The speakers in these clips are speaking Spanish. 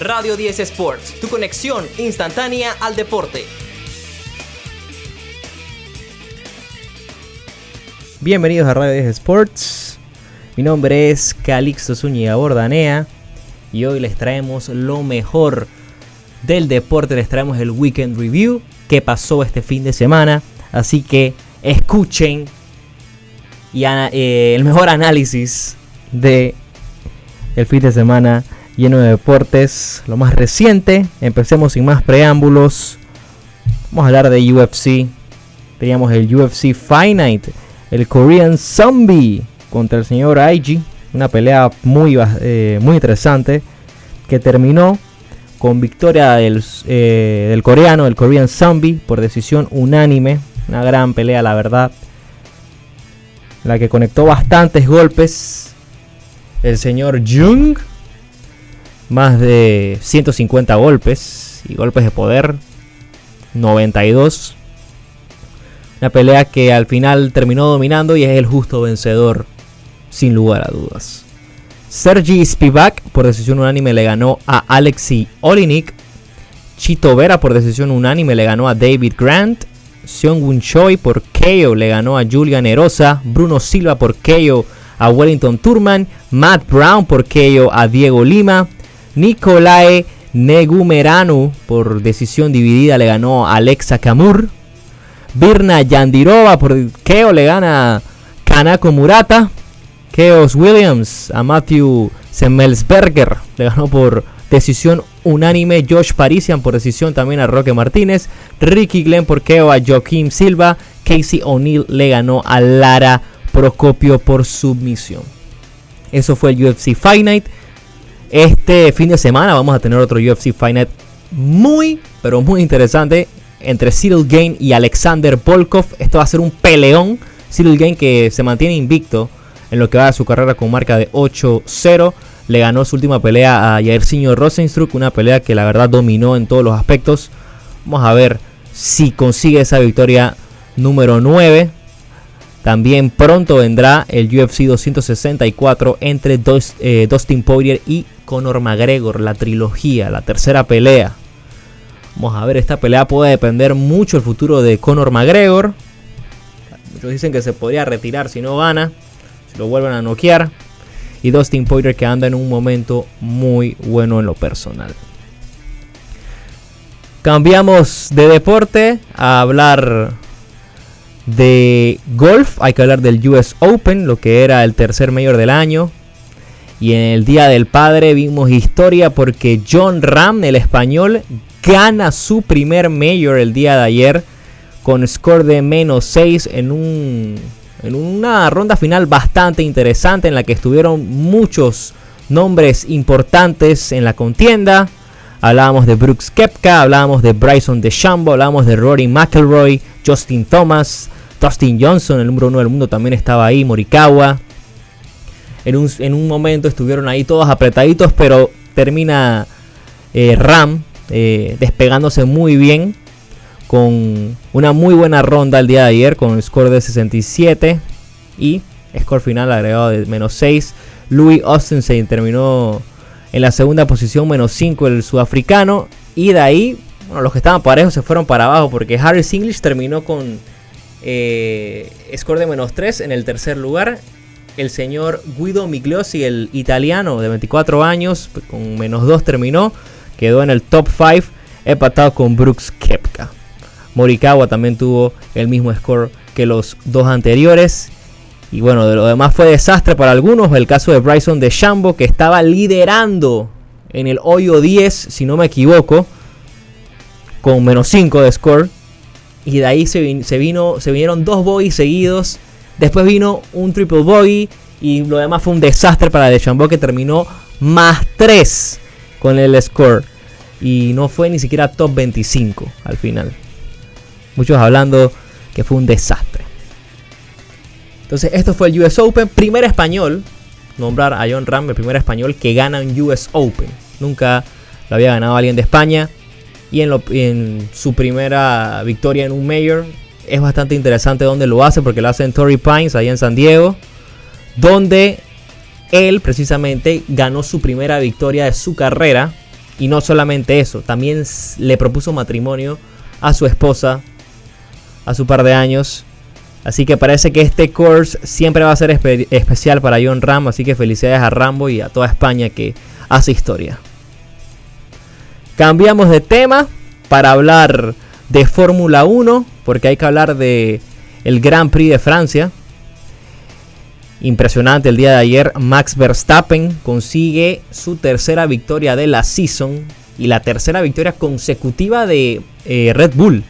Radio 10 Sports, tu conexión instantánea al deporte. Bienvenidos a Radio 10 Sports. Mi nombre es Calixto Zúñiga Bordanea y hoy les traemos lo mejor del deporte. Les traemos el Weekend Review que pasó este fin de semana. Así que escuchen y eh, el mejor análisis de el fin de semana lleno de deportes. Lo más reciente. Empecemos sin más preámbulos. Vamos a hablar de UFC. Teníamos el UFC Night. El Korean Zombie contra el señor Aiji. Una pelea muy, eh, muy interesante. Que terminó con victoria del, eh, del coreano, el Korean Zombie, por decisión unánime. Una gran pelea, la verdad. La que conectó bastantes golpes. El señor Jung más de 150 golpes y golpes de poder, 92. Una pelea que al final terminó dominando y es el justo vencedor, sin lugar a dudas. Sergi Spivak por decisión unánime le ganó a Alexei Olinik. Chito Vera por decisión unánime le ganó a David Grant. Seung Wun Choi por KO le ganó a Julian Erosa. Bruno Silva por KO a Wellington Turman. Matt Brown por KO a Diego Lima. Nicolae Negumeranu por decisión dividida le ganó a Alexa Kamur. Birna Yandirova por KO le gana Kanako Murata. Keos Williams a Matthew Semmelsberger le ganó por decisión unánime. Josh Parisian por decisión también a Roque Martínez. Ricky Glenn por KO a Joaquim Silva. Casey O'Neill le ganó a Lara Procopio por submisión. Eso fue el UFC Fight Night. Este fin de semana vamos a tener otro UFC Fight Night muy, pero muy interesante entre Cyril Gain y Alexander Volkov. Esto va a ser un peleón. Cyril Gain que se mantiene invicto en lo que va a su carrera con marca de 8-0. Le ganó su última pelea a Jairzinho Rosenstruck, una pelea que la verdad dominó en todos los aspectos. Vamos a ver si consigue esa victoria número 9. También pronto vendrá el UFC 264 entre eh, Dustin Poirier y Conor McGregor, la trilogía, la tercera pelea. Vamos a ver, esta pelea puede depender mucho el futuro de Conor McGregor. Muchos dicen que se podría retirar si no gana, si lo vuelven a noquear. Y Dustin Poirier que anda en un momento muy bueno en lo personal. Cambiamos de deporte a hablar de golf, hay que hablar del US Open, lo que era el tercer mayor del año. Y en el Día del Padre vimos historia porque John Ram, el español, gana su primer mayor el día de ayer con score de menos 6 en, un, en una ronda final bastante interesante en la que estuvieron muchos nombres importantes en la contienda. Hablábamos de Brooks Kepka, hablábamos de Bryson DeChambeau, hablábamos de Rory McIlroy, Justin Thomas, Dustin Johnson, el número uno del mundo, también estaba ahí, Morikawa. En un, momento estuvieron ahí todos apretaditos, pero termina eh, Ram eh, despegándose muy bien con una muy buena ronda el día de ayer con el score de 67 y score final agregado de menos 6. Louis Austin terminó en la segunda posición, menos 5 el sudafricano. Y de ahí, bueno, los que estaban parejos se fueron para abajo porque Harris English terminó con eh, score de menos 3 en el tercer lugar. El señor Guido Migliosi, el italiano de 24 años, con menos 2 terminó. Quedó en el top 5, empatado con Brooks Kepka. Morikawa también tuvo el mismo score que los dos anteriores. Y bueno, de lo demás fue desastre para algunos. El caso de Bryson de Shambo, que estaba liderando en el hoyo 10, si no me equivoco, con menos 5 de score. Y de ahí se, vino, se vinieron dos bogies seguidos. Después vino un triple bogey. Y lo demás fue un desastre para DeChambeau que terminó más 3 con el score. Y no fue ni siquiera top 25 al final. Muchos hablando que fue un desastre. Entonces, esto fue el US Open. Primer español. Nombrar a John Ram, el primer español que gana un US Open. Nunca lo había ganado alguien de España y en, su primera victoria en un Mayor. Es bastante interesante donde lo hace porque lo hace en Torrey Pines, ahí en San Diego, donde él precisamente ganó su primera victoria de su carrera Y no solamente eso, también le propuso matrimonio a su esposa a su par de años. Así que parece que este course siempre va a ser especial para John Ram. Así que felicidades a Rambo y a toda España que hace historia. Cambiamos de tema para hablar de Fórmula 1. Porque hay que hablar de el Grand Prix de Francia. Impresionante el día de ayer. Max Verstappen consigue su tercera victoria de la season. Y la tercera victoria consecutiva de eh, Red Bull.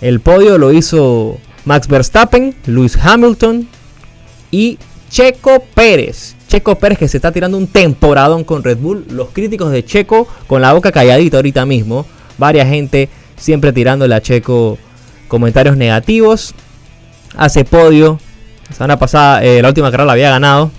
El podio lo hizo Max Verstappen, Lewis Hamilton y Checo Pérez. Checo Pérez que se está tirando un temporadón con Red Bull. Los críticos de Checo con la boca calladita ahorita mismo. Varia gente siempre tirándole a Checo comentarios negativos. Hace podio. La semana pasada, eh, la última carrera la había ganado.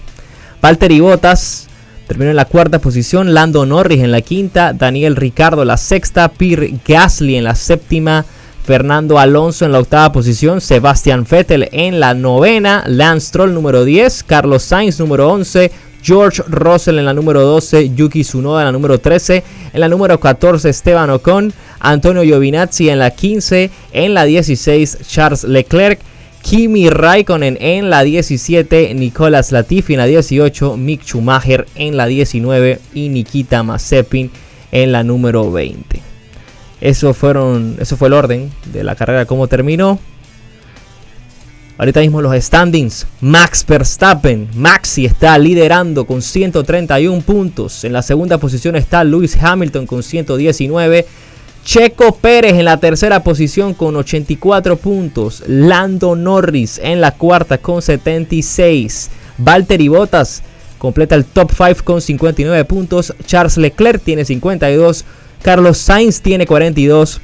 Valtteri Bottas terminó en la cuarta posición. Lando Norris en la quinta. Daniel Ricardo la sexta. Pierre Gasly en la séptima. Fernando Alonso en la octava posición, Sebastian Vettel en la novena, Lance Stroll número 10, Carlos Sainz número 11, George Russell en la número 12, Yuki Tsunoda en la número 13, en la número 14 Esteban Ocon, Antonio Giovinazzi en la 15, en la 16 Charles Leclerc, Kimi Raikkonen en la 17, Nicolas Latifi en la 18, Mick Schumacher en la 19 y Nikita Mazepin en la número 20. Eso, fueron, eso fue el orden de la carrera, cómo terminó. Ahorita mismo los standings. Max Verstappen. Maxi está liderando con 131 puntos. En la segunda posición está Lewis Hamilton con 119. Checo Pérez en la tercera posición con 84 puntos. Lando Norris en la cuarta con 76. Valtteri Bottas completa el top 5 con 59 puntos. Charles Leclerc tiene 52. Carlos Sainz tiene 42.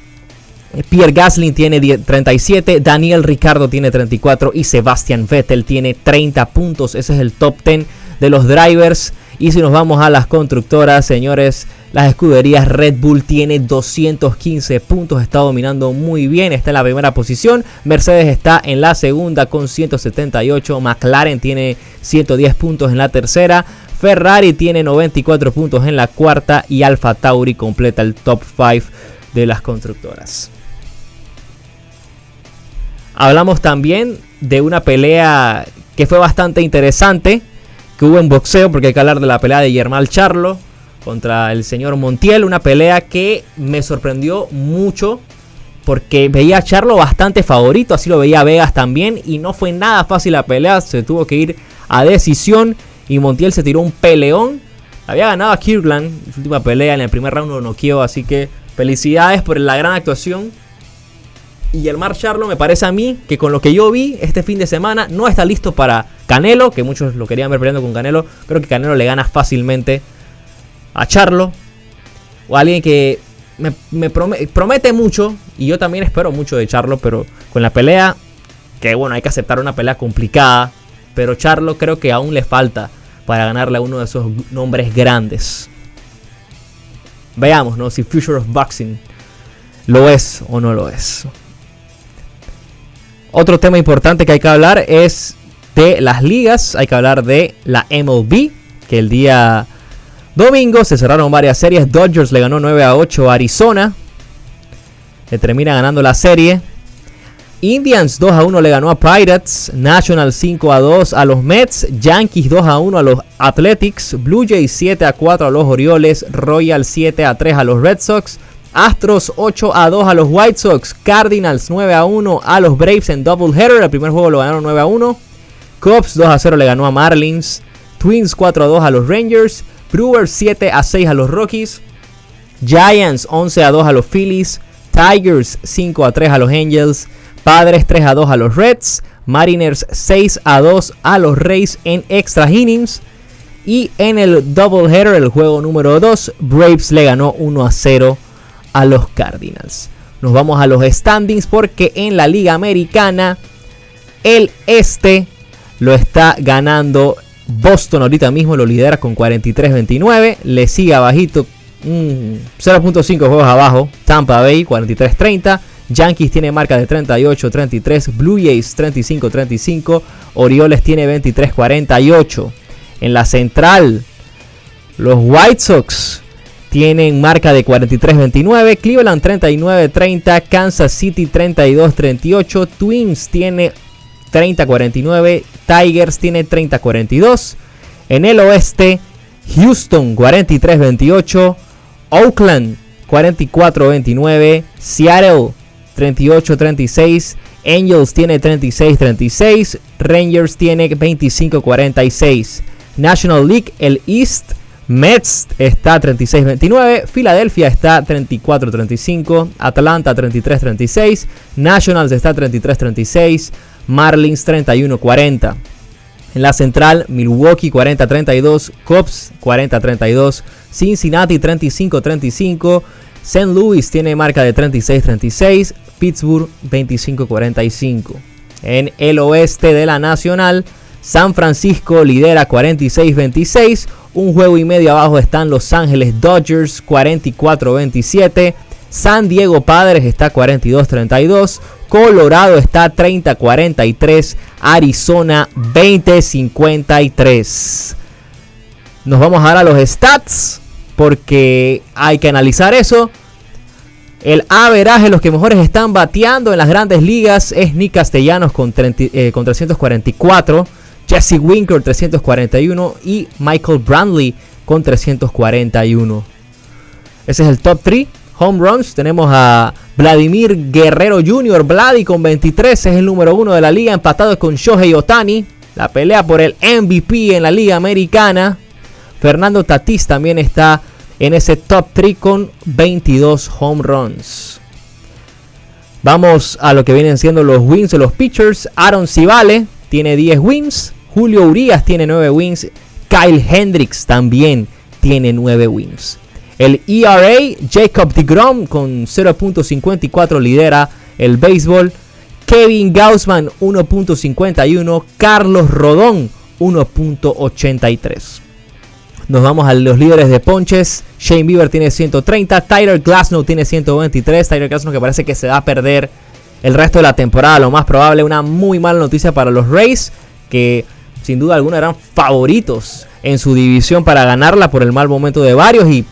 Pierre Gasly tiene 37, Daniel Ricardo tiene 34 y Sebastian Vettel tiene 30 puntos. Ese es el top 10 de los drivers. Y si nos vamos a las constructoras, señores, las escuderías Red Bull tiene 215 puntos, está dominando muy bien, está en la primera posición. Mercedes está en la segunda con 178, McLaren tiene 110 puntos en la tercera. Ferrari tiene 94 puntos en la cuarta y Alfa Tauri completa el top 5 de las constructoras. Hablamos también de una pelea que fue bastante interesante, que hubo en boxeo, porque hay que hablar de la pelea de Germán Charlo contra el señor Montiel, una pelea que me sorprendió mucho porque veía a Charlo bastante favorito, así lo veía Vegas también, y no fue nada fácil la pelea, se tuvo que ir a decisión y Montiel se tiró un peleón. Había ganado a Kirkland en su última pelea, en el primer round lo noqueó, así que felicidades por la gran actuación. Y el Mar Charlo me parece a mí que con lo que yo vi este fin de semana no está listo para Canelo, que muchos lo querían ver peleando con Canelo. Creo que Canelo le gana fácilmente a Charlo. O alguien que me, promete mucho, y yo también espero mucho de Charlo, pero con la pelea, que bueno, hay que aceptar una pelea complicada, pero Charlo creo que aún le falta para ganarle a uno de esos nombres grandes. Veamos, ¿no? Si Future of Boxing lo es o no lo es. Otro tema importante que hay que hablar es de las ligas. Hay que hablar de la MLB, que el día domingo se cerraron varias series. Dodgers le ganó 9 a 8 a Arizona. Le termina ganando la serie. Indians 2 a 1 le ganó a Pirates, National 5 a 2 a los Mets, Yankees 2 a 1 a los Athletics, Blue Jays 7 a 4 a los Orioles, Royal 7 a 3 a los Red Sox, Astros 8 a 2 a los White Sox, Cardinals 9 a 1 a los Braves en doubleheader, el primer juego lo ganaron 9 a 1, Cubs 2 a 0 le ganó a Marlins, Twins 4 a 2 a los Rangers, Brewers 7 a 6 a los Rockies, Giants 11 a 2 a los Phillies, Tigers 5 a 3 a los Angels, Padres 3 a 2 a los Reds. Mariners 6 a 2 a los Rays en extra innings. Y en el doubleheader, el juego número 2, Braves le ganó 1 a 0 a los Cardinals. Nos vamos a los standings porque en la Liga Americana el este lo está ganando Boston ahorita mismo, lo lidera con 43-29. Le sigue abajito 0.5 juegos abajo Tampa Bay 43-30. Yankees tiene marca de 38-33, Blue Jays 35-35, Orioles tiene 23-48. En la central, Los White Sox tienen marca de 43-29, Cleveland 39-30, Kansas City 32-38, Twins tiene 30-49, Tigers tiene 30-42. En el oeste, Houston 43-28, Oakland 44-29, Seattle 38-36, Angels tiene 36-36, Rangers tiene 25-46. National League, el East, Mets está 36-29, Filadelfia está 34-35, Atlanta 33-36, Nationals está 33-36, Marlins 31-40. En la central, Milwaukee 40-32, Cubs 40-32, Cincinnati 35-35, St. Louis tiene marca de 36-36, Pittsburgh 25-45. En el oeste de la Nacional, San Francisco lidera 46-26. Un juego y medio abajo están Los Ángeles Dodgers 44-27. San Diego Padres está 42-32. Colorado está 30-43. Arizona 20-53. Nos vamos ahora a los stats porque hay que analizar eso. El averaje, los que mejores están bateando en las grandes ligas es Nick Castellanos con, 344, eh, Jesse Winker 341 y Michael Brandley con 341. Ese es el top 3. Home runs, tenemos a Vladimir Guerrero Jr. Vladi con 23, es el número 1 de la liga, empatado con Shohei Otani. La pelea por el MVP en la liga americana. Fernando Tatis también está en ese top 3 con 22 home runs. Vamos a lo que vienen siendo los wins de los pitchers. Aaron Civale tiene 10 wins. Julio Urias tiene 9 wins. Kyle Hendricks también tiene 9 wins. El ERA, Jacob DeGrom con 0.54 lidera el béisbol. Kevin Gaussman 1.51. Carlos Rodón 1.83. Nos vamos a los líderes de ponches. Shane Bieber tiene 130. Tyler Glasnow tiene 123. Tyler Glasnow que parece que se va a perder el resto de la temporada. Lo más probable, una muy mala noticia para los Rays. Que sin duda alguna eran favoritos en su división para ganarla por el mal momento de varios. Y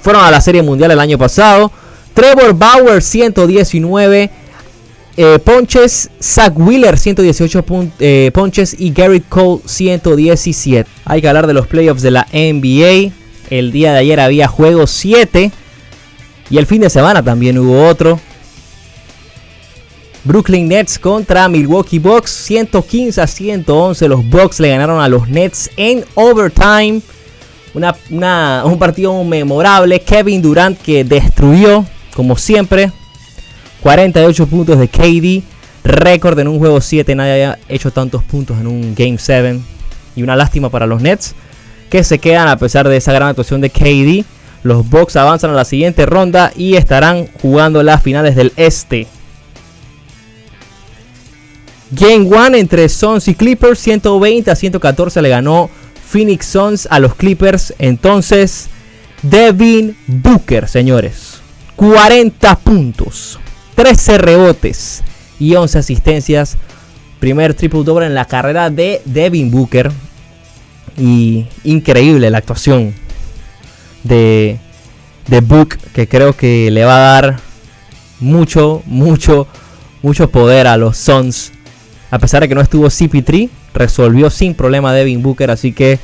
fueron a la Serie Mundial el año pasado. Trevor Bauer 119. Eh, ponches, Zach Wheeler 118 eh, ponches y Garrett Cole 117. Hay que hablar de los playoffs de la NBA. El día de ayer había juego 7 y el fin de semana también hubo otro. Brooklyn Nets contra Milwaukee Bucks 115 a 111. Los Bucks le ganaron a los Nets en overtime. un partido memorable. Kevin Durant que destruyó, como siempre, 48 puntos de KD. Récord en un juego 7. Nadie había hecho tantos puntos en un Game 7. Y una lástima para los Nets. Que se quedan a pesar de esa gran actuación de KD. Los Bucks avanzan a la siguiente ronda y estarán jugando las finales del este. Game 1 entre Suns y Clippers. 120 a 114 le ganó Phoenix Suns a los Clippers. Entonces, Devin Booker, señores. 40 puntos. 13 rebotes y 11 asistencias. Primer triple doble en la carrera de Devin Booker. Y increíble la actuación de, de Book, que creo que le va a dar mucho, mucho, mucho poder a los Suns. A pesar de que no estuvo CP3, resolvió sin problema Devin Booker. Así que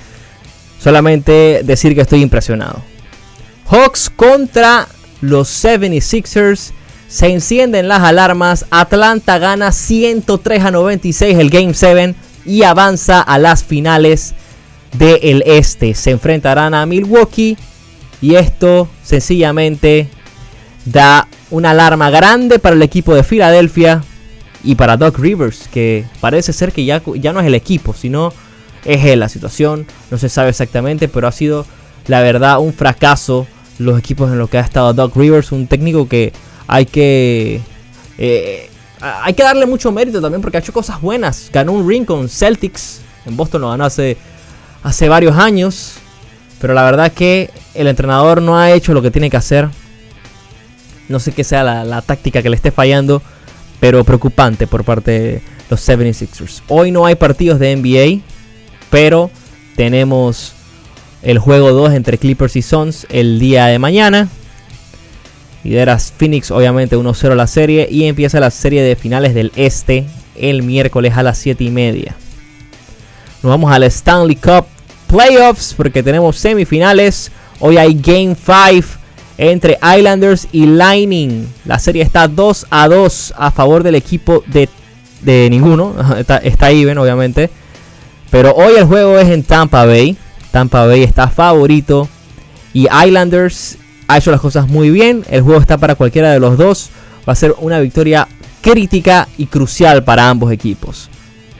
solamente decir que estoy impresionado. Hawks contra los 76ers. Se encienden las alarmas. Atlanta gana 103 a 96 el Game 7 y avanza a las finales del este. Se enfrentarán a Milwaukee y esto sencillamente da una alarma grande para el equipo de Filadelfia y para Doc Rivers, que parece ser que ya, ya no es el equipo, sino es él la situación. No se sabe exactamente, pero ha sido la verdad un fracaso los equipos en los que ha estado Doc Rivers, un técnico que hay que... Eh, hay que darle mucho mérito también porque ha hecho cosas buenas. Ganó un ring con Celtics. En Boston lo ganó hace, hace varios años. Pero la verdad que el entrenador no ha hecho lo que tiene que hacer. No sé qué sea la, táctica que le esté fallando. Pero preocupante por parte de los 76ers. Hoy no hay partidos de NBA. Pero tenemos el juego 2 entre Clippers y Suns el día de mañana. Lideras Phoenix obviamente 1-0 la serie y empieza la serie de finales del este el miércoles a las 7 y media. Nos vamos al Stanley Cup Playoffs porque tenemos semifinales. Hoy hay Game 5 entre Islanders y Lightning. La serie está 2 a 2 a favor del equipo de, de ninguno. Está, está even obviamente. Pero hoy el juego es en Tampa Bay. Tampa Bay está favorito. Y Islanders ha hecho las cosas muy bien. El juego está para cualquiera de los dos. Va a ser una victoria crítica y crucial para ambos equipos.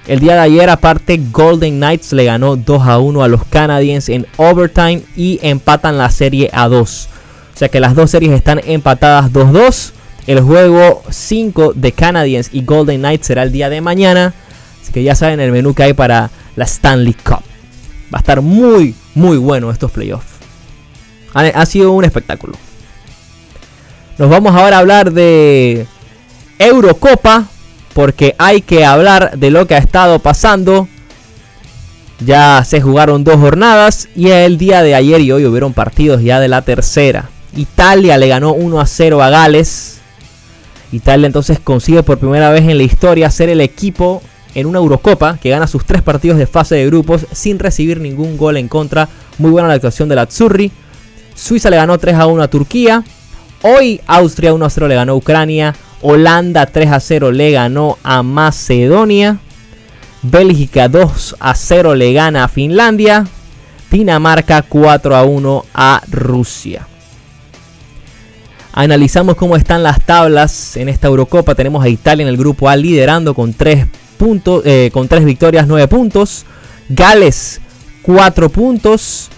El día de ayer, aparte, Golden Knights le ganó 2 a 1 a los Canadiens en overtime y empatan la serie a 2. O sea que las dos series están empatadas 2-2. El juego 5 de Canadiens y Golden Knights será el día de mañana. Así que ya saben el menú que hay para la Stanley Cup. Va a estar muy, muy bueno estos playoffs. Ha, sido un espectáculo. Nos vamos ahora a hablar de Eurocopa. Porque hay que hablar de lo que ha estado pasando. Ya se jugaron dos jornadas. Y el día de ayer y hoy hubieron partidos ya de la tercera. Italia le ganó 1 a 0 a Gales. Italia entonces consigue por primera vez en la historia ser el equipo en una Eurocopa que gana sus tres partidos de fase de grupos sin recibir ningún gol en contra. Muy buena la actuación de la Azzurri. Suiza le ganó 3 a 1 a Turquía. Hoy Austria 1 a 0 le ganó a Ucrania. Holanda 3 a 0 le ganó a Macedonia. Bélgica 2 a 0 le gana a Finlandia. Dinamarca 4 a 1 a Rusia. Analizamos cómo están las tablas en esta Eurocopa. Tenemos a Italia en el grupo A liderando con 3 puntos, eh, con 3 victorias, 9 puntos. Gales 4 puntos.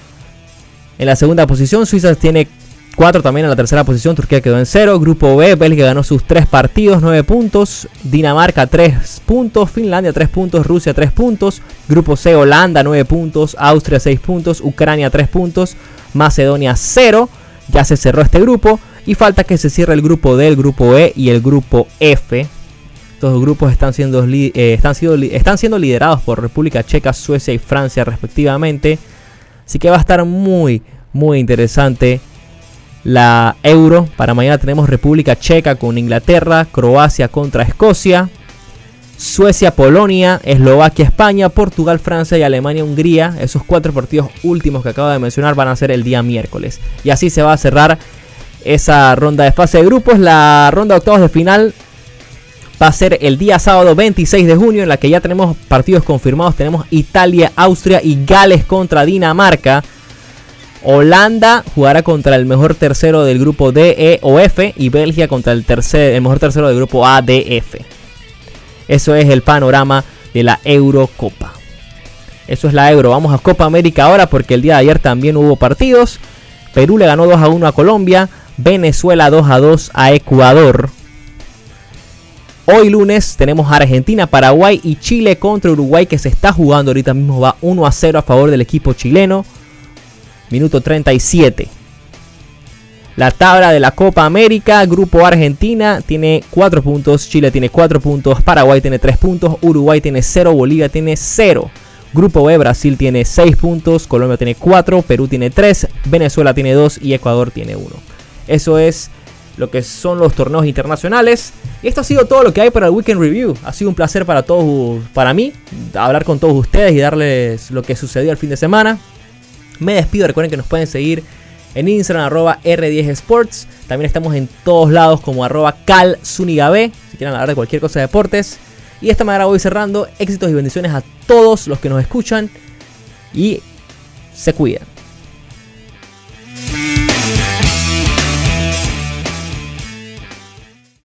En la segunda posición, Suiza tiene 4 también en la tercera posición, Turquía quedó en 0. Grupo B, Bélgica ganó sus 3 partidos, 9 puntos. Dinamarca 3 puntos, Finlandia 3 puntos, Rusia 3 puntos. Grupo C, Holanda 9 puntos, Austria 6 puntos, Ucrania 3 puntos, Macedonia 0. Ya se cerró este grupo y falta que se cierre el grupo D, el grupo E y el grupo F. Estos grupos están siendo, eh, están, siendo, están siendo liderados por República Checa, Suecia y Francia respectivamente. Así que va a estar muy, muy interesante la Euro. Para mañana tenemos República Checa con Inglaterra, Croacia contra Escocia, Suecia, Polonia, Eslovaquia, España, Portugal, Francia y Alemania, Hungría. Esos cuatro partidos últimos que acabo de mencionar van a ser el día miércoles. Y así se va a cerrar esa ronda de fase de grupos. La ronda de octavos de final va a ser el día sábado 26 de junio en la que ya tenemos partidos confirmados. Tenemos Italia, Austria y Gales contra Dinamarca. Holanda jugará contra el mejor tercero del grupo D, E o F y Bélgica contra el, el mejor tercero del grupo A, D, F. Eso es el panorama de la Eurocopa. Eso es la Euro. Vamos a Copa América ahora porque el día de ayer también hubo partidos. Perú le ganó 2 a 1 a Colombia. Venezuela 2 a 2 a Ecuador. Hoy lunes tenemos Argentina, Paraguay y Chile contra Uruguay que se está jugando ahorita mismo. Va 1 a 0 a favor del equipo chileno minuto 37. La tabla de la Copa América, Grupo Argentina tiene 4 puntos, Chile tiene 4 puntos, Paraguay tiene 3 puntos, Uruguay tiene 0, Bolivia tiene 0. Grupo B, Brasil tiene 6 puntos, Colombia tiene 4, Perú tiene 3, Venezuela tiene 2 y Ecuador tiene 1. Eso es lo que son los torneos internacionales. Y esto ha sido todo lo que hay para el Weekend Review. Ha sido un placer para todos, para mí, hablar con todos ustedes y darles lo que sucedió el fin de semana. Me despido, recuerden que nos pueden seguir en Instagram arroba R10Sports. También estamos en todos lados como arroba CalZunigaB, si quieren hablar de cualquier cosa de deportes. Y de esta manera voy cerrando. Éxitos y bendiciones a todos los que nos escuchan. Y se cuidan.